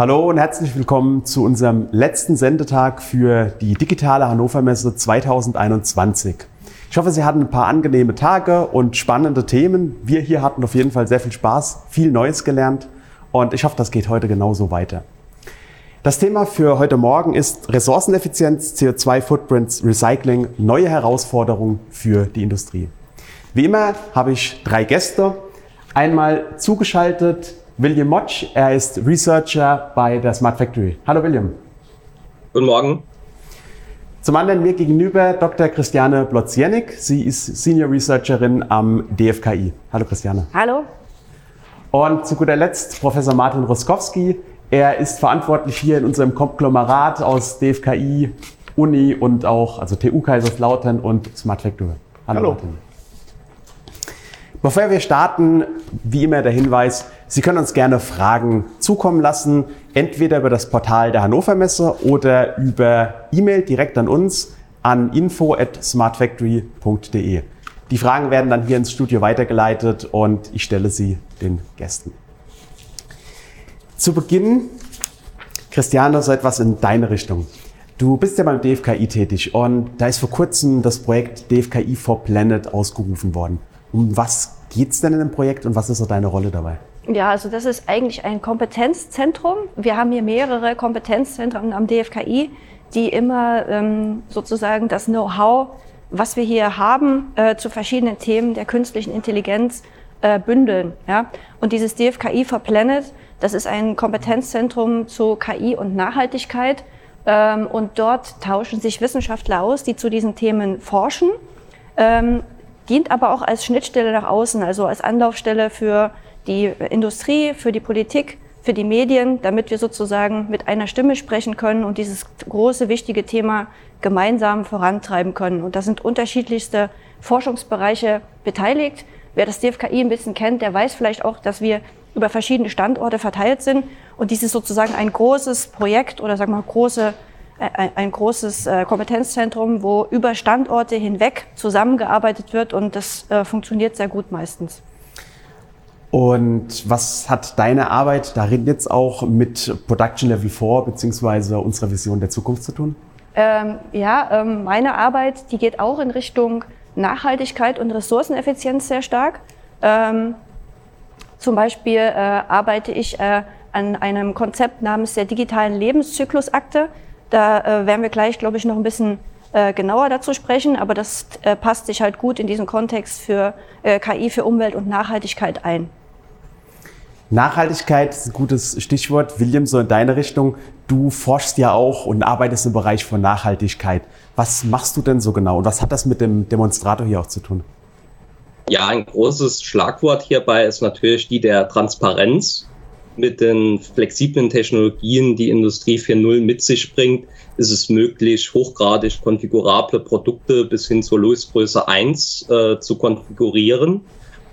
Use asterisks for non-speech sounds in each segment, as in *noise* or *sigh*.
Hallo und herzlich willkommen zu unserem letzten Sendetag für die digitale Hannover Messe 2021. Ich hoffe, Sie hatten ein paar angenehme Tage und spannende Themen. Wir hier hatten auf jeden Fall sehr viel Spaß, viel Neues gelernt und ich hoffe, das geht heute genauso weiter. Das Thema für heute Morgen ist Ressourceneffizienz, CO2-Footprints, Recycling, neue Herausforderungen für die Industrie. Wie immer habe ich drei Gäste. Einmal zugeschaltet William Motsch, er ist Researcher bei der Smart Factory. Hallo William. Guten Morgen. Zum anderen mir gegenüber Dr. Christiane Blotzjenik. Sie ist Senior Researcherin am DFKI. Hallo Christiane. Hallo. Und zu guter Letzt Professor Martin Roskowski. Er ist verantwortlich hier in unserem Konglomerat aus DFKI, Uni und auch also TU Kaiserslautern und Smart Factory. Hallo, Hallo. Martin. Bevor wir starten, wie immer der Hinweis, Sie können uns gerne Fragen zukommen lassen, entweder über das Portal der Hannover Messe oder über E-Mail direkt an uns an info at smartfactory.de. Die Fragen werden dann hier ins Studio weitergeleitet und ich stelle sie den Gästen. Zu Beginn, Christiane, so etwas in deine Richtung. Du bist ja beim DFKI tätig und da ist vor kurzem das Projekt DFKI for Planet ausgerufen worden. Um was geht es denn in dem Projekt und was ist so deine Rolle dabei? Ja, also das ist eigentlich ein Kompetenzzentrum. Wir haben hier mehrere Kompetenzzentren am DFKI, die immer ähm, sozusagen das Know-how, was wir hier haben, äh, zu verschiedenen Themen der künstlichen Intelligenz äh, bündeln. Ja? Und dieses DFKI for Planet das ist ein Kompetenzzentrum zu KI und Nachhaltigkeit. Ähm, und dort tauschen sich Wissenschaftler aus, die zu diesen Themen forschen. Ähm, dient aber auch als Schnittstelle nach außen, also als Anlaufstelle für die Industrie, für die Politik, für die Medien, damit wir sozusagen mit einer Stimme sprechen können und dieses große, wichtige Thema gemeinsam vorantreiben können. Und da sind unterschiedlichste Forschungsbereiche beteiligt. Wer das DFKI ein bisschen kennt, der weiß vielleicht auch, dass wir über verschiedene Standorte verteilt sind. Und dies ist sozusagen ein großes Projekt oder sagen wir mal große, äh, ein großes äh, Kompetenzzentrum, wo über Standorte hinweg zusammengearbeitet wird und das äh, funktioniert sehr gut meistens. Und was hat deine Arbeit darin jetzt auch mit Production Level 4 beziehungsweise unserer Vision der Zukunft zu tun? Ähm, ja, ähm, meine Arbeit, die geht auch in Richtung Nachhaltigkeit und Ressourceneffizienz sehr stark. Ähm, zum Beispiel äh, arbeite ich äh, an einem Konzept namens der digitalen Lebenszyklusakte. Da äh, werden wir gleich, glaube ich, noch ein bisschen äh, genauer dazu sprechen, aber das äh, passt sich halt gut in diesen Kontext für äh, KI, für Umwelt und Nachhaltigkeit ein. Nachhaltigkeit ist ein gutes Stichwort. William, so in deine Richtung. Du forschst ja auch und arbeitest im Bereich von Nachhaltigkeit. Was machst du denn so genau und was hat das mit dem Demonstrator hier auch zu tun? Ja, ein großes Schlagwort hierbei ist natürlich die der Transparenz. Mit den flexiblen Technologien, die Industrie 4.0 mit sich bringt, ist es möglich, hochgradig konfigurable Produkte bis hin zur Losgröße 1 äh, zu konfigurieren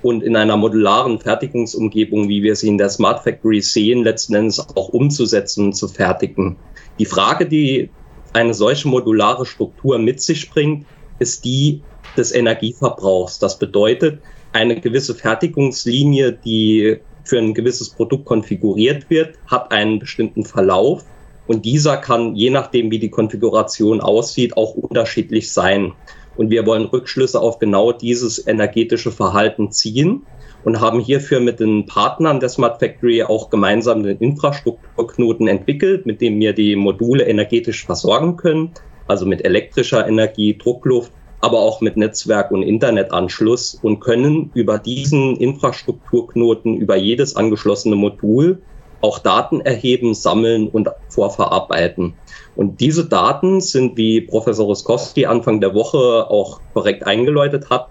und in einer modularen Fertigungsumgebung, wie wir sie in der Smart Factory sehen, letzten Endes auch umzusetzen und zu fertigen. Die Frage, die eine solche modulare Struktur mit sich bringt, ist die, des Energieverbrauchs. Das bedeutet, eine gewisse Fertigungslinie, die für ein gewisses Produkt konfiguriert wird, hat einen bestimmten Verlauf und dieser kann, je nachdem, wie die Konfiguration aussieht, auch unterschiedlich sein. Und wir wollen Rückschlüsse auf genau dieses energetische Verhalten ziehen und haben hierfür mit den Partnern der Smart Factory auch gemeinsam den Infrastrukturknoten entwickelt, mit dem wir die Module energetisch versorgen können, also mit elektrischer Energie, Druckluft aber auch mit Netzwerk und Internetanschluss und können über diesen Infrastrukturknoten, über jedes angeschlossene Modul auch Daten erheben, sammeln und vorverarbeiten. Und diese Daten sind, wie Professor Ruskowski Anfang der Woche auch korrekt eingeläutet hat,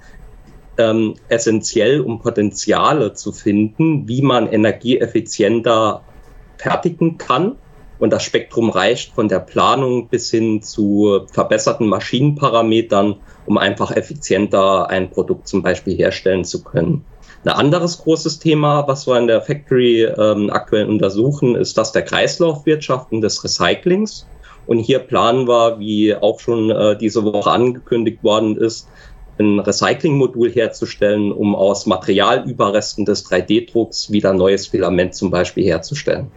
ähm, essentiell, um Potenziale zu finden, wie man energieeffizienter fertigen kann und das Spektrum reicht von der Planung bis hin zu verbesserten Maschinenparametern, um einfach effizienter ein Produkt zum Beispiel herstellen zu können. Ein anderes großes Thema, was wir in der Factory ähm, aktuell untersuchen, ist das der Kreislaufwirtschaft und des Recyclings. Und hier planen wir, wie auch schon äh, diese Woche angekündigt worden ist, ein Recyclingmodul herzustellen, um aus Materialüberresten des 3D-Drucks wieder neues Filament zum Beispiel herzustellen.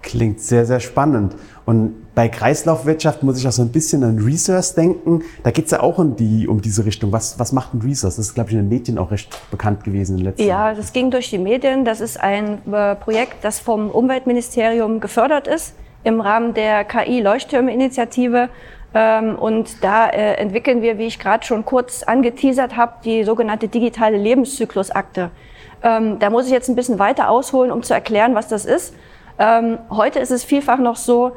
Klingt sehr, sehr spannend. Und bei Kreislaufwirtschaft muss ich auch so ein bisschen an Resource denken. Da geht es ja auch um, die, um diese Richtung. Was, was macht ein Resource? Das ist, glaube ich, in den Medien auch recht bekannt gewesen in den letzten Ja, das ging durch die Medien. Das ist ein äh, Projekt, das vom Umweltministerium gefördert ist im Rahmen der KI-Leuchttürme-Initiative. Ähm, und da äh, entwickeln wir, wie ich gerade schon kurz angeteasert habe, die sogenannte digitale Lebenszyklusakte. Ähm, da muss ich jetzt ein bisschen weiter ausholen, um zu erklären, was das ist. Ähm, heute ist es vielfach noch so,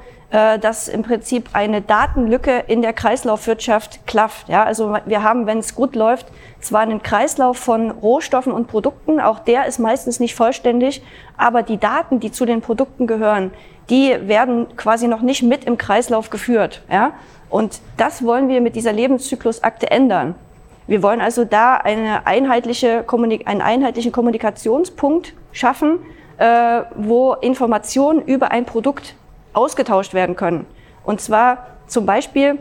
dass im Prinzip eine Datenlücke in der Kreislaufwirtschaft klafft. Ja, also wir haben, wenn es gut läuft, zwar einen Kreislauf von Rohstoffen und Produkten, auch der ist meistens nicht vollständig, aber die Daten, die zu den Produkten gehören, die werden quasi noch nicht mit im Kreislauf geführt. Ja? Und das wollen wir mit dieser Lebenszyklusakte ändern. Wir wollen also da eine einheitliche einen einheitlichen Kommunikationspunkt schaffen, äh, wo Informationen über ein Produkt ausgetauscht werden können. Und zwar zum Beispiel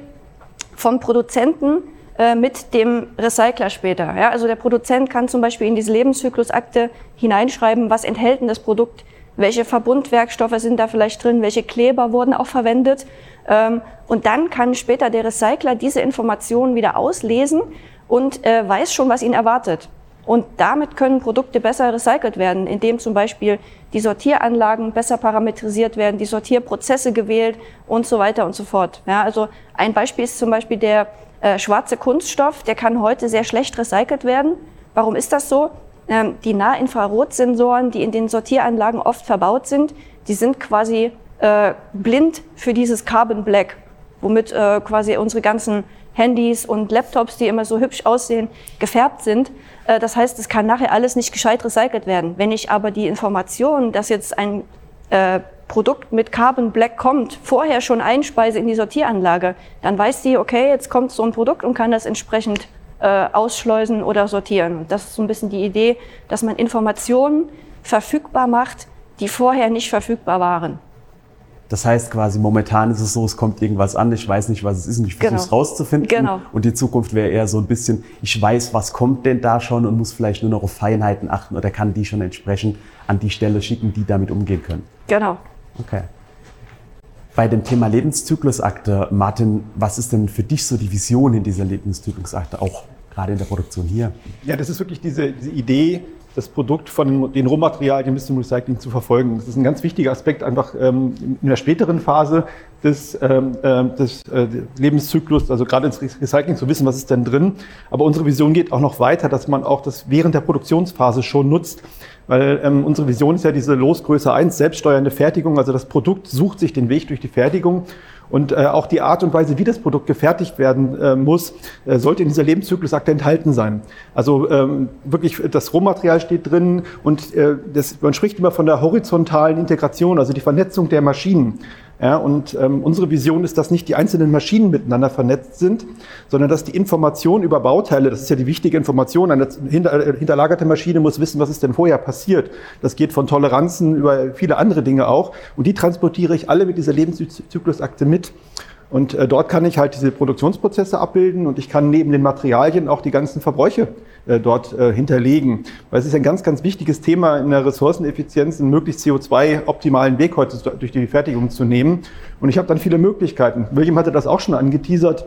vom Produzenten äh, mit dem Recycler später. Ja, also der Produzent kann zum Beispiel in diese Lebenszyklusakte hineinschreiben, was enthält denn das Produkt, welche Verbundwerkstoffe sind da vielleicht drin, welche Kleber wurden auch verwendet. Ähm, und dann kann später der Recycler diese Informationen wieder auslesen und äh, weiß schon, was ihn erwartet. Und damit können Produkte besser recycelt werden, indem zum Beispiel die Sortieranlagen besser parametrisiert werden, die Sortierprozesse gewählt und so weiter und so fort. Ja, also ein Beispiel ist zum Beispiel der äh, schwarze Kunststoff, der kann heute sehr schlecht recycelt werden. Warum ist das so? Ähm, die Nahinfrarotsensoren, die in den Sortieranlagen oft verbaut sind, die sind quasi äh, blind für dieses Carbon Black, womit äh, quasi unsere ganzen Handys und Laptops, die immer so hübsch aussehen, gefärbt sind. Äh, das heißt, es kann nachher alles nicht gescheit recycelt werden. Wenn ich aber die Information, dass jetzt ein äh, Produkt mit Carbon Black kommt, vorher schon einspeise in die Sortieranlage, dann weiß die, okay, jetzt kommt so ein Produkt und kann das entsprechend äh, ausschleusen oder sortieren. Das ist so ein bisschen die Idee, dass man Informationen verfügbar macht, die vorher nicht verfügbar waren. Das heißt quasi, momentan ist es so, es kommt irgendwas an, ich weiß nicht, was es ist und ich versuche es genau. rauszufinden. Genau. Und die Zukunft wäre eher so ein bisschen, ich weiß, was kommt denn da schon und muss vielleicht nur noch auf Feinheiten achten oder kann die schon entsprechend an die Stelle schicken, die damit umgehen können. Genau. Okay. Bei dem Thema Lebenszyklusakte, Martin, was ist denn für dich so die Vision in dieser Lebenszyklusakte, auch gerade in der Produktion hier? Ja, das ist wirklich diese, diese Idee, das Produkt von den Rohmaterialien bis zum Recycling zu verfolgen. Das ist ein ganz wichtiger Aspekt, einfach ähm, in der späteren Phase des, ähm, äh, des äh, Lebenszyklus, also gerade ins Recycling zu wissen, was ist denn drin. Aber unsere Vision geht auch noch weiter, dass man auch das während der Produktionsphase schon nutzt. Weil ähm, unsere Vision ist ja diese Losgröße 1, selbststeuernde Fertigung. Also das Produkt sucht sich den Weg durch die Fertigung. Und äh, auch die Art und Weise, wie das Produkt gefertigt werden äh, muss, äh, sollte in dieser Lebenszyklusakte enthalten sein. Also ähm, wirklich, das Rohmaterial steht drin und äh, das, man spricht immer von der horizontalen Integration, also die Vernetzung der Maschinen. Ja, und ähm, unsere Vision ist, dass nicht die einzelnen Maschinen miteinander vernetzt sind, sondern dass die Information über Bauteile, das ist ja die wichtige Information, eine hinter, äh, hinterlagerte Maschine muss wissen, was ist denn vorher passiert. Das geht von Toleranzen über viele andere Dinge auch. Und die transportiere ich alle mit dieser Lebenszyklusakte mit. Und äh, dort kann ich halt diese Produktionsprozesse abbilden und ich kann neben den Materialien auch die ganzen Verbräuche äh, dort äh, hinterlegen. Weil es ist ein ganz, ganz wichtiges Thema in der Ressourceneffizienz, einen möglichst CO2-optimalen Weg heute durch die Fertigung zu nehmen. Und ich habe dann viele Möglichkeiten. William hatte das auch schon angeteasert.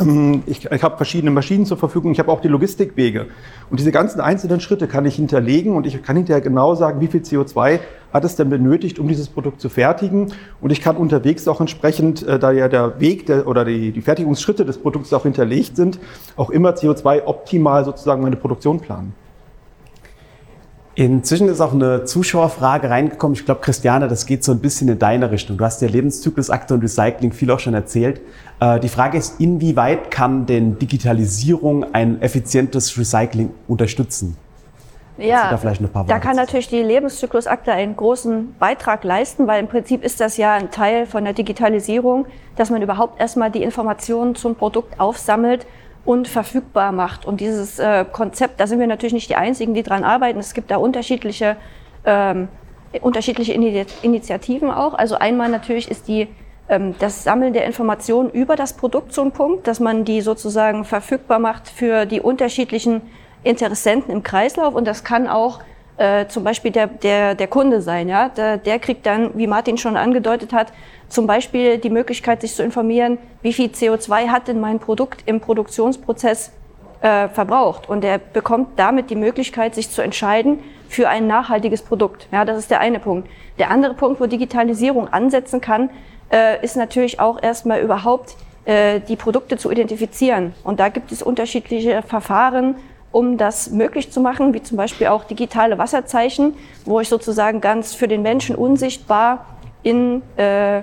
Ähm, ich, ich habe verschiedene Maschinen zur Verfügung, ich habe auch die Logistikwege. Und diese ganzen einzelnen Schritte kann ich hinterlegen und ich kann hinterher genau sagen, wie viel CO2 hat es denn benötigt, um dieses Produkt zu fertigen. Und ich kann unterwegs auch entsprechend, äh, da ja der Weg der, oder die, die Fertigungsschritte des Produkts auch hinterlegt sind, auch immer CO2 optimal sozusagen meine Produktion planen. Inzwischen ist auch eine Zuschauerfrage reingekommen. Ich glaube, Christiane, das geht so ein bisschen in deine Richtung. Du hast ja Lebenszyklusakte und Recycling viel auch schon erzählt. Äh, die Frage ist, inwieweit kann denn Digitalisierung ein effizientes Recycling unterstützen? Ja, da, da kann natürlich die Lebenszyklusakte einen großen Beitrag leisten, weil im Prinzip ist das ja ein Teil von der Digitalisierung, dass man überhaupt erstmal die Informationen zum Produkt aufsammelt und verfügbar macht. Und dieses äh, Konzept, da sind wir natürlich nicht die Einzigen, die dran arbeiten. Es gibt da unterschiedliche, ähm, unterschiedliche Initiativen auch. Also einmal natürlich ist die, ähm, das Sammeln der Informationen über das Produkt so ein Punkt, dass man die sozusagen verfügbar macht für die unterschiedlichen Interessenten im Kreislauf. Und das kann auch äh, zum Beispiel der, der, der Kunde sein. Ja? Der, der kriegt dann, wie Martin schon angedeutet hat, zum Beispiel die Möglichkeit, sich zu informieren, wie viel CO2 hat denn mein Produkt im Produktionsprozess äh, verbraucht. Und er bekommt damit die Möglichkeit, sich zu entscheiden für ein nachhaltiges Produkt. Ja, das ist der eine Punkt. Der andere Punkt, wo Digitalisierung ansetzen kann, äh, ist natürlich auch erstmal überhaupt äh, die Produkte zu identifizieren. Und da gibt es unterschiedliche Verfahren, um das möglich zu machen, wie zum Beispiel auch digitale Wasserzeichen, wo ich sozusagen ganz für den Menschen unsichtbar in äh,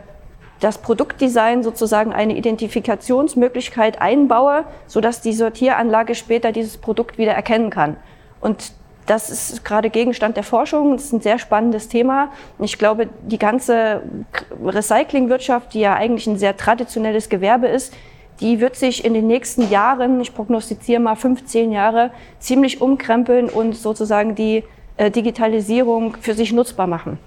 das Produktdesign sozusagen eine Identifikationsmöglichkeit einbaue, sodass die Sortieranlage später dieses Produkt wieder erkennen kann. Und das ist gerade Gegenstand der Forschung. Das ist ein sehr spannendes Thema. Ich glaube, die ganze Recyclingwirtschaft, die ja eigentlich ein sehr traditionelles Gewerbe ist, die wird sich in den nächsten Jahren, ich prognostiziere mal 15 Jahre, ziemlich umkrempeln und sozusagen die äh, Digitalisierung für sich nutzbar machen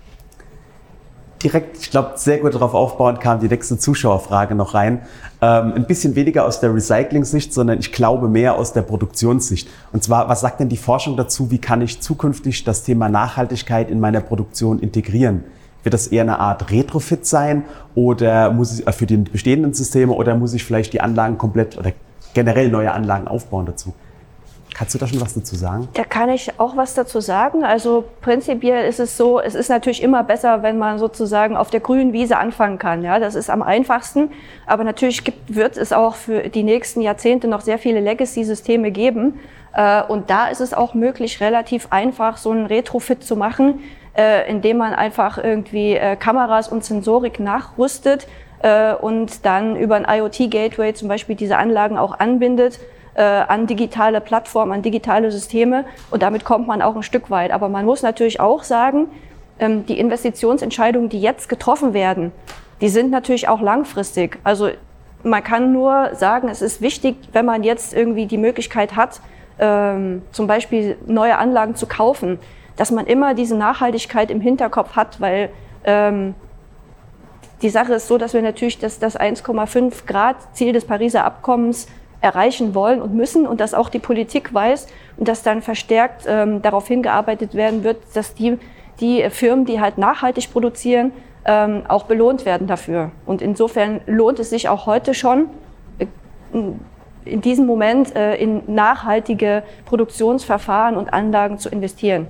direkt, ich glaube, sehr gut darauf aufbauend kam die nächste Zuschauerfrage noch rein. Ähm, ein bisschen weniger aus der Recycling-Sicht, sondern ich glaube mehr aus der Produktionssicht. Und zwar, was sagt denn die Forschung dazu? Wie kann ich zukünftig das Thema Nachhaltigkeit in meiner Produktion integrieren? Wird das eher eine Art Retrofit sein oder muss ich äh, für die bestehenden Systeme oder muss ich vielleicht die Anlagen komplett oder generell neue Anlagen aufbauen dazu? Kannst du da schon was dazu sagen? Da kann ich auch was dazu sagen. Also prinzipiell ist es so, es ist natürlich immer besser, wenn man sozusagen auf der grünen Wiese anfangen kann. Ja, das ist am einfachsten. Aber natürlich gibt, wird es auch für die nächsten Jahrzehnte noch sehr viele Legacy-Systeme geben. Äh, und da ist es auch möglich, relativ einfach so einen Retrofit zu machen, äh, indem man einfach irgendwie äh, Kameras und Sensorik nachrüstet und dann über ein IoT-Gateway zum Beispiel diese Anlagen auch anbindet äh, an digitale Plattformen, an digitale Systeme und damit kommt man auch ein Stück weit. Aber man muss natürlich auch sagen, ähm, die Investitionsentscheidungen, die jetzt getroffen werden, die sind natürlich auch langfristig. Also man kann nur sagen, es ist wichtig, wenn man jetzt irgendwie die Möglichkeit hat, ähm, zum Beispiel neue Anlagen zu kaufen, dass man immer diese Nachhaltigkeit im Hinterkopf hat, weil ähm, die Sache ist so, dass wir natürlich das, das 1,5 Grad Ziel des Pariser Abkommens erreichen wollen und müssen und dass auch die Politik weiß und dass dann verstärkt ähm, darauf hingearbeitet werden wird, dass die, die Firmen, die halt nachhaltig produzieren, ähm, auch belohnt werden dafür. Und insofern lohnt es sich auch heute schon, äh, in diesem Moment äh, in nachhaltige Produktionsverfahren und Anlagen zu investieren.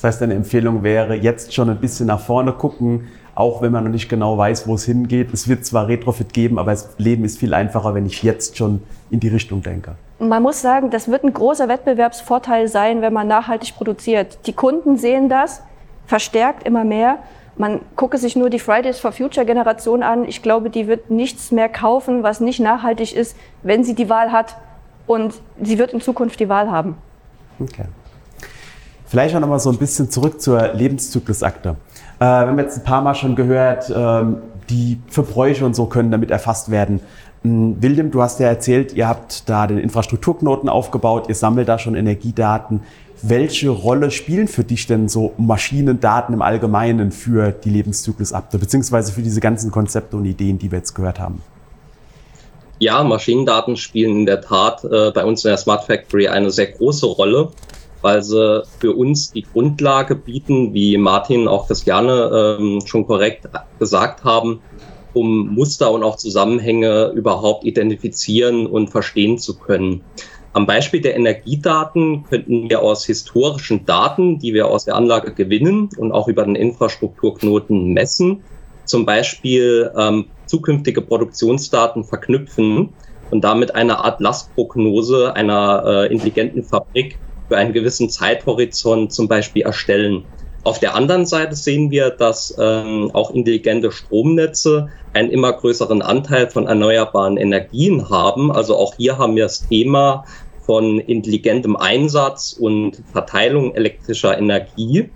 Das heißt, eine Empfehlung wäre, jetzt schon ein bisschen nach vorne gucken, auch wenn man noch nicht genau weiß, wo es hingeht. Es wird zwar Retrofit geben, aber das Leben ist viel einfacher, wenn ich jetzt schon in die Richtung denke. Man muss sagen, das wird ein großer Wettbewerbsvorteil sein, wenn man nachhaltig produziert. Die Kunden sehen das verstärkt immer mehr. Man gucke sich nur die Fridays for Future Generation an. Ich glaube, die wird nichts mehr kaufen, was nicht nachhaltig ist, wenn sie die Wahl hat. Und sie wird in Zukunft die Wahl haben. Okay. Vielleicht auch noch mal so ein bisschen zurück zur Lebenszyklusakte. Äh, wir haben jetzt ein paar Mal schon gehört, ähm, die Verbräuche und so können damit erfasst werden. Ähm, William, du hast ja erzählt, ihr habt da den Infrastrukturknoten aufgebaut, ihr sammelt da schon Energiedaten. Welche Rolle spielen für dich denn so Maschinendaten im Allgemeinen für die Lebenszyklusakte, beziehungsweise für diese ganzen Konzepte und Ideen, die wir jetzt gehört haben? Ja, Maschinendaten spielen in der Tat äh, bei uns in der Smart Factory eine sehr große Rolle weil sie für uns die Grundlage bieten, wie Martin auch Christiane ähm, schon korrekt gesagt haben, um Muster und auch Zusammenhänge überhaupt identifizieren und verstehen zu können. Am Beispiel der Energiedaten könnten wir aus historischen Daten, die wir aus der Anlage gewinnen und auch über den Infrastrukturknoten messen, zum Beispiel ähm, zukünftige Produktionsdaten verknüpfen und damit eine Art Lastprognose einer äh, intelligenten Fabrik für einen gewissen Zeithorizont zum Beispiel erstellen. Auf der anderen Seite sehen wir, dass ähm, auch intelligente Stromnetze einen immer größeren Anteil von erneuerbaren Energien haben. Also auch hier haben wir das Thema von intelligentem Einsatz und Verteilung elektrischer Energie.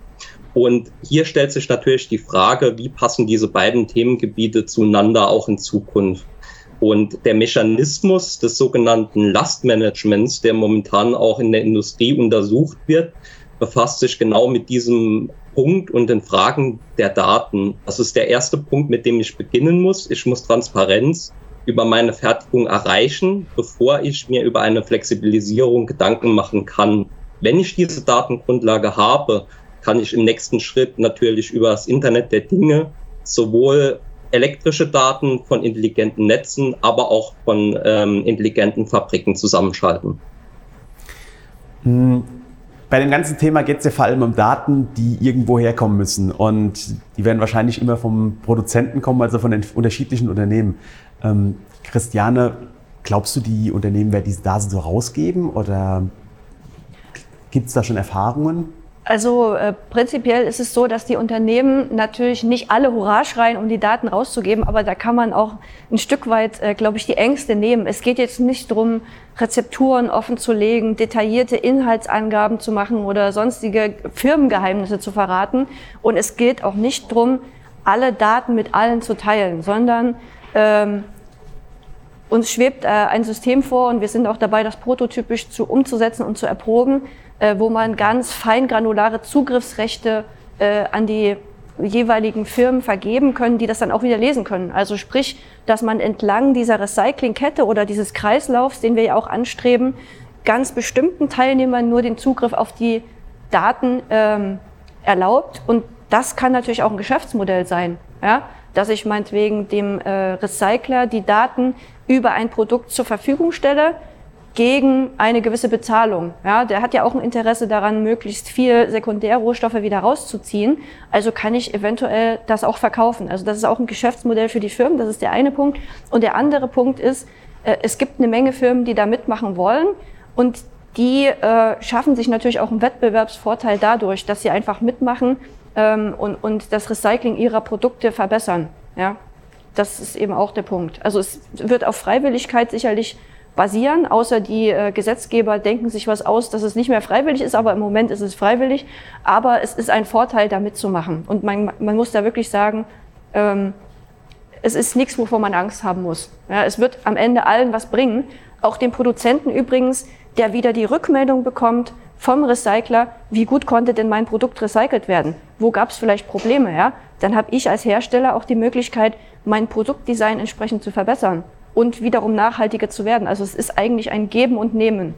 Und hier stellt sich natürlich die Frage, wie passen diese beiden Themengebiete zueinander auch in Zukunft. Und der Mechanismus des sogenannten Lastmanagements, der momentan auch in der Industrie untersucht wird, befasst sich genau mit diesem Punkt und den Fragen der Daten. Das ist der erste Punkt, mit dem ich beginnen muss. Ich muss Transparenz über meine Fertigung erreichen, bevor ich mir über eine Flexibilisierung Gedanken machen kann. Wenn ich diese Datengrundlage habe, kann ich im nächsten Schritt natürlich über das Internet der Dinge sowohl elektrische Daten von intelligenten Netzen, aber auch von ähm, intelligenten Fabriken zusammenschalten. Hm, bei dem ganzen Thema geht es ja vor allem um Daten, die irgendwo herkommen müssen. Und die werden wahrscheinlich immer vom Produzenten kommen, also von den unterschiedlichen Unternehmen. Ähm, Christiane, glaubst du, die Unternehmen werden diese Daten so rausgeben oder gibt es da schon Erfahrungen? Also äh, prinzipiell ist es so, dass die Unternehmen natürlich nicht alle Hurra schreien, um die Daten rauszugeben, aber da kann man auch ein Stück weit, äh, glaube ich, die Ängste nehmen. Es geht jetzt nicht darum, Rezepturen offenzulegen, detaillierte Inhaltsangaben zu machen oder sonstige Firmengeheimnisse zu verraten. Und es geht auch nicht darum, alle Daten mit allen zu teilen, sondern ähm, uns schwebt äh, ein System vor und wir sind auch dabei, das prototypisch zu umzusetzen und zu erproben, äh, wo man ganz feingranulare Zugriffsrechte äh, an die jeweiligen Firmen vergeben können, die das dann auch wieder lesen können. Also sprich, dass man entlang dieser Recyclingkette oder dieses Kreislaufs, den wir ja auch anstreben, ganz bestimmten Teilnehmern nur den Zugriff auf die Daten ähm, erlaubt. Und das kann natürlich auch ein Geschäftsmodell sein, ja? dass ich meinetwegen dem äh, Recycler die Daten über ein Produkt zur Verfügung stelle, gegen eine gewisse Bezahlung. Ja, der hat ja auch ein Interesse daran, möglichst viel Sekundärrohstoffe wieder rauszuziehen. Also kann ich eventuell das auch verkaufen. Also das ist auch ein Geschäftsmodell für die Firmen. Das ist der eine Punkt. Und der andere Punkt ist, äh, es gibt eine Menge Firmen, die da mitmachen wollen und die äh, schaffen sich natürlich auch einen Wettbewerbsvorteil dadurch, dass sie einfach mitmachen ähm, und, und das Recycling ihrer Produkte verbessern. Ja, das ist eben auch der Punkt. Also es wird auf Freiwilligkeit sicherlich basieren, außer die äh, Gesetzgeber denken sich was aus, dass es nicht mehr freiwillig ist, aber im Moment ist es freiwillig. Aber es ist ein Vorteil, da mitzumachen. Und man, man muss da wirklich sagen, ähm, es ist nichts, wovor man Angst haben muss. Ja, es wird am Ende allen was bringen. Auch dem Produzenten übrigens, der wieder die Rückmeldung bekommt vom Recycler, wie gut konnte denn mein Produkt recycelt werden? Wo gab es vielleicht Probleme? Ja? Dann habe ich als Hersteller auch die Möglichkeit, mein Produktdesign entsprechend zu verbessern und wiederum nachhaltiger zu werden. Also es ist eigentlich ein Geben und Nehmen.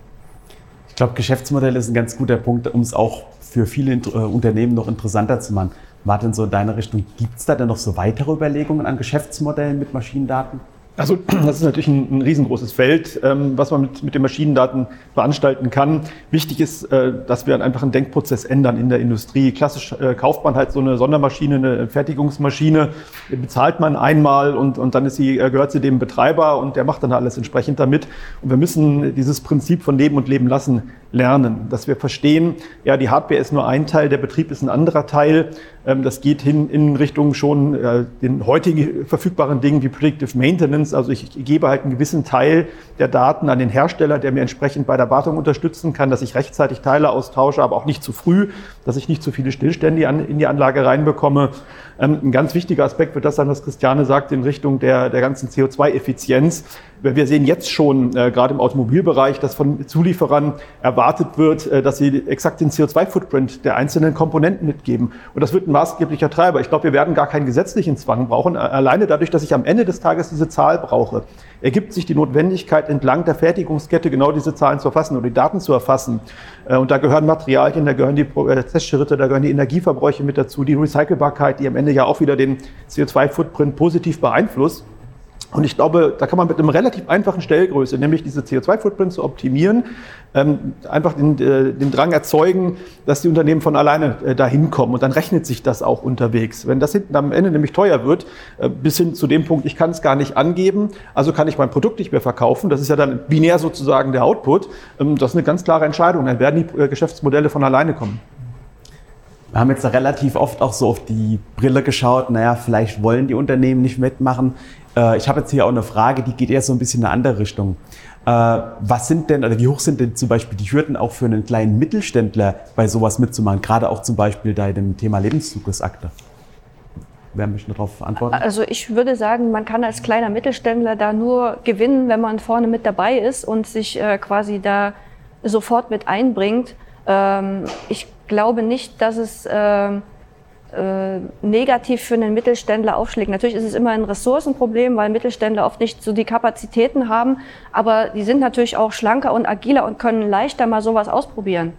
Ich glaube, Geschäftsmodell ist ein ganz guter Punkt, um es auch für viele äh, Unternehmen noch interessanter zu machen. Martin, so in deine Richtung, gibt es da denn noch so weitere Überlegungen an Geschäftsmodellen mit Maschinendaten? Also *clears throat* das ist natürlich ein, ein riesengroßes Feld, ähm, was man mit, mit den Maschinendaten veranstalten kann. Wichtig ist, äh, dass wir einfach einen Denkprozess ändern in der Industrie. Klassisch äh, kauft man halt so eine Sondermaschine, eine Fertigungsmaschine, bezahlt man einmal und, und dann ist sie, äh, gehört sie dem Betreiber und der macht dann alles entsprechend damit. Und wir müssen dieses Prinzip von Leben und Leben lassen lernen, dass wir verstehen, ja, die Hardware ist nur ein Teil, der Betrieb ist ein anderer Teil. Ähm, das geht hin in Richtung schon äh, den heutigen verfügbaren Dingen wie Predictive Maintenance. Also ich gebe halt einen gewissen Teil der Daten an den Hersteller, der mir entsprechend bei der Wartung unterstützen kann, dass ich rechtzeitig Teile austausche, aber auch nicht zu früh, dass ich nicht zu viele Stillstände in die Anlage reinbekomme. Ähm, ein ganz wichtiger Aspekt wird das sein, was Christiane sagt, in Richtung der, der ganzen CO2-Effizienz. Wir sehen jetzt schon, äh, gerade im Automobilbereich, dass von Zulieferern erwartet wird, äh, dass sie exakt den CO2-Footprint der einzelnen Komponenten mitgeben. Und das wird ein maßgeblicher Treiber. Ich glaube, wir werden gar keinen gesetzlichen Zwang brauchen. Äh, alleine dadurch, dass ich am Ende des Tages diese Zahl brauche, ergibt sich die Notwendigkeit, entlang der Fertigungskette genau diese Zahlen zu erfassen oder die Daten zu erfassen. Äh, und da gehören Materialien, da gehören die Testschritte, äh, da gehören die Energieverbräuche mit dazu, die Recycelbarkeit, die am Ende ja auch wieder den CO2-Footprint positiv beeinflusst. Und ich glaube, da kann man mit einem relativ einfachen Stellgröße, nämlich diese CO2-Footprint zu optimieren, ähm, einfach den, äh, den Drang erzeugen, dass die Unternehmen von alleine äh, dahin kommen. Und dann rechnet sich das auch unterwegs. Wenn das hinten am Ende nämlich teuer wird, äh, bis hin zu dem Punkt, ich kann es gar nicht angeben, also kann ich mein Produkt nicht mehr verkaufen. Das ist ja dann binär sozusagen der Output. Ähm, das ist eine ganz klare Entscheidung. Dann werden die Geschäftsmodelle von alleine kommen. Wir haben jetzt relativ oft auch so auf die Brille geschaut, naja, vielleicht wollen die Unternehmen nicht mitmachen. Äh, ich habe jetzt hier auch eine Frage, die geht eher so ein bisschen in eine andere Richtung. Äh, was sind denn, oder wie hoch sind denn zum Beispiel die Hürden auch für einen kleinen Mittelständler bei sowas mitzumachen, gerade auch zum Beispiel bei dem Thema Lebenszugriffsakte? Wer möchte darauf antworten? Also ich würde sagen, man kann als kleiner Mittelständler da nur gewinnen, wenn man vorne mit dabei ist und sich äh, quasi da sofort mit einbringt. Ähm, ich glaube nicht, dass es ähm, äh, negativ für einen Mittelständler aufschlägt. Natürlich ist es immer ein Ressourcenproblem, weil Mittelständler oft nicht so die Kapazitäten haben, aber die sind natürlich auch schlanker und agiler und können leichter mal sowas ausprobieren.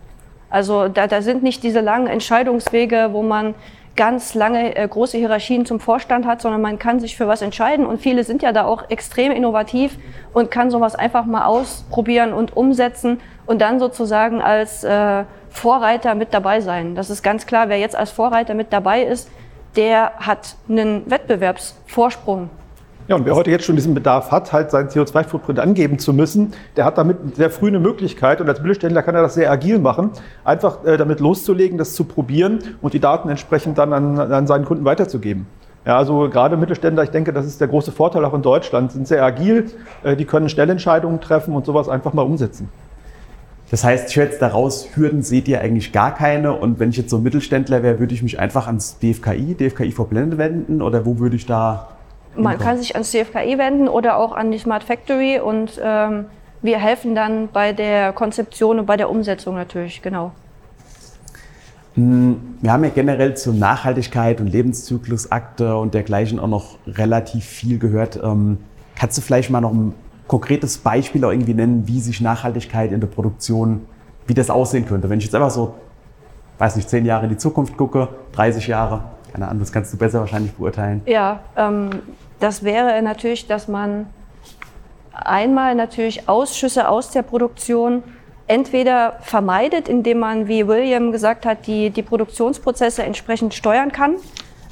Also da, da sind nicht diese langen Entscheidungswege, wo man ganz lange äh, große Hierarchien zum Vorstand hat, sondern man kann sich für was entscheiden und viele sind ja da auch extrem innovativ und kann sowas einfach mal ausprobieren und umsetzen und dann sozusagen als äh, Vorreiter mit dabei sein. Das ist ganz klar, wer jetzt als Vorreiter mit dabei ist, der hat einen Wettbewerbsvorsprung. Ja, und wer heute jetzt schon diesen Bedarf hat, halt seinen CO2-Footprint angeben zu müssen, der hat damit sehr früh eine Möglichkeit und als Mittelständler kann er das sehr agil machen, einfach äh, damit loszulegen, das zu probieren und die Daten entsprechend dann an, an seinen Kunden weiterzugeben. Ja, also gerade Mittelständler, ich denke, das ist der große Vorteil auch in Deutschland, sind sehr agil, äh, die können schnell Entscheidungen treffen und sowas einfach mal umsetzen. Das heißt, ich höre jetzt daraus, Hürden seht ihr eigentlich gar keine. Und wenn ich jetzt so ein Mittelständler wäre, würde ich mich einfach ans DFKI, DFKI vor Blende wenden oder wo würde ich da man kann sich ans CFKI wenden oder auch an die Smart Factory und ähm, wir helfen dann bei der Konzeption und bei der Umsetzung natürlich, genau. Hm, wir haben ja generell zur Nachhaltigkeit und Lebenszyklusakte und dergleichen auch noch relativ viel gehört. Ähm, kannst du vielleicht mal noch ein konkretes Beispiel auch irgendwie nennen, wie sich Nachhaltigkeit in der Produktion, wie das aussehen könnte? Wenn ich jetzt einfach so, weiß nicht, zehn Jahre in die Zukunft gucke, 30 Jahre, keine Ahnung, das kannst du besser wahrscheinlich beurteilen. Ja, ähm, das wäre natürlich, dass man einmal natürlich Ausschüsse aus der Produktion entweder vermeidet, indem man, wie William gesagt hat, die, die Produktionsprozesse entsprechend steuern kann.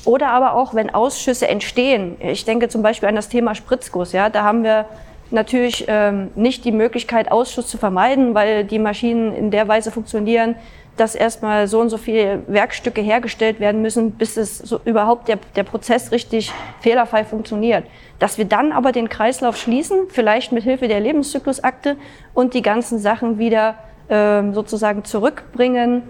Oder aber auch, wenn Ausschüsse entstehen. Ich denke zum Beispiel an das Thema Spritzguss. Ja, da haben wir natürlich ähm, nicht die Möglichkeit, Ausschuss zu vermeiden, weil die Maschinen in der Weise funktionieren, dass erstmal so und so viele Werkstücke hergestellt werden müssen, bis es so überhaupt der, der Prozess richtig fehlerfrei funktioniert. Dass wir dann aber den Kreislauf schließen, vielleicht mit Hilfe der Lebenszyklusakte und die ganzen Sachen wieder ähm, sozusagen zurückbringen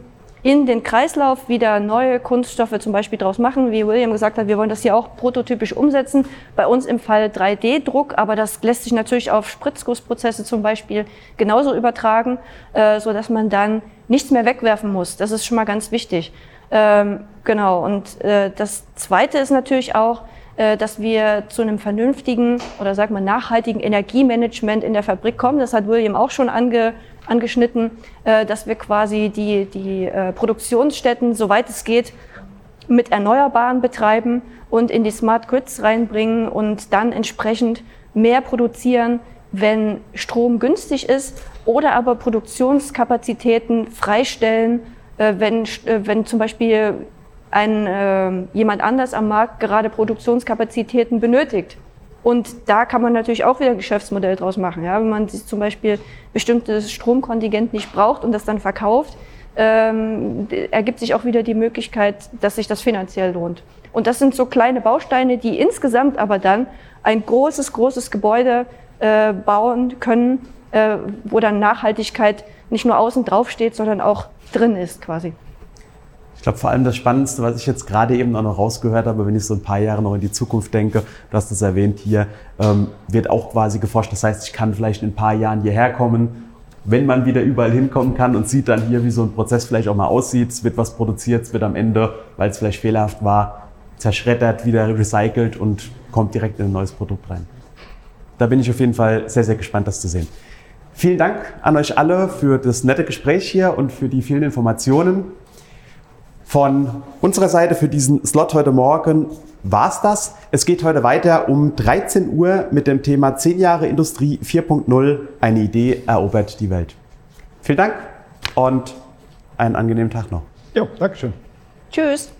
in den Kreislauf wieder neue Kunststoffe zum Beispiel draus machen. Wie William gesagt hat, wir wollen das hier auch prototypisch umsetzen. Bei uns im Fall 3D-Druck, aber das lässt sich natürlich auf Spritzgussprozesse zum Beispiel genauso übertragen, äh, so dass man dann nichts mehr wegwerfen muss. Das ist schon mal ganz wichtig. Ähm, genau. Und äh, das Zweite ist natürlich auch, äh, dass wir zu einem vernünftigen oder sag mal nachhaltigen Energiemanagement in der Fabrik kommen. Das hat William auch schon ange angeschnitten, äh, dass wir quasi die, die äh, Produktionsstätten, soweit es geht, mit Erneuerbaren betreiben und in die Smart Grids reinbringen und dann entsprechend mehr produzieren, wenn Strom günstig ist oder aber Produktionskapazitäten freistellen, äh, wenn, wenn zum Beispiel ein, jemand anders am Markt gerade Produktionskapazitäten benötigt. Und da kann man natürlich auch wieder ein Geschäftsmodell draus machen. Ja? Wenn man zum Beispiel bestimmtes Stromkontingent nicht braucht und das dann verkauft, ähm, ergibt sich auch wieder die Möglichkeit, dass sich das finanziell lohnt. Und das sind so kleine Bausteine, die insgesamt aber dann ein großes, großes Gebäude äh, bauen können, äh, wo dann Nachhaltigkeit nicht nur außen drauf steht, sondern auch drin ist quasi. Ich glaube, vor allem das Spannendste, was ich jetzt gerade eben auch noch rausgehört habe, wenn ich so ein paar Jahre noch in die Zukunft denke, du hast es erwähnt hier, ähm, wird auch quasi geforscht. Das heißt, ich kann vielleicht in ein paar Jahren hierher kommen, wenn man wieder überall hinkommen kann und sieht dann hier, wie so ein Prozess vielleicht auch mal aussieht. Es wird was produziert, es wird am Ende, weil es vielleicht fehlerhaft war, zerschreddert, wieder recycelt und kommt direkt in ein neues Produkt rein. Da bin ich auf jeden Fall sehr, sehr gespannt, das zu sehen. Vielen Dank an euch alle für das nette Gespräch hier und für die vielen Informationen. Von unserer Seite für diesen Slot heute Morgen war es das. Es geht heute weiter um 13 Uhr mit dem Thema 10 Jahre Industrie 4.0. Eine Idee erobert die Welt. Vielen Dank und einen angenehmen Tag noch. Ja, Dankeschön. Tschüss.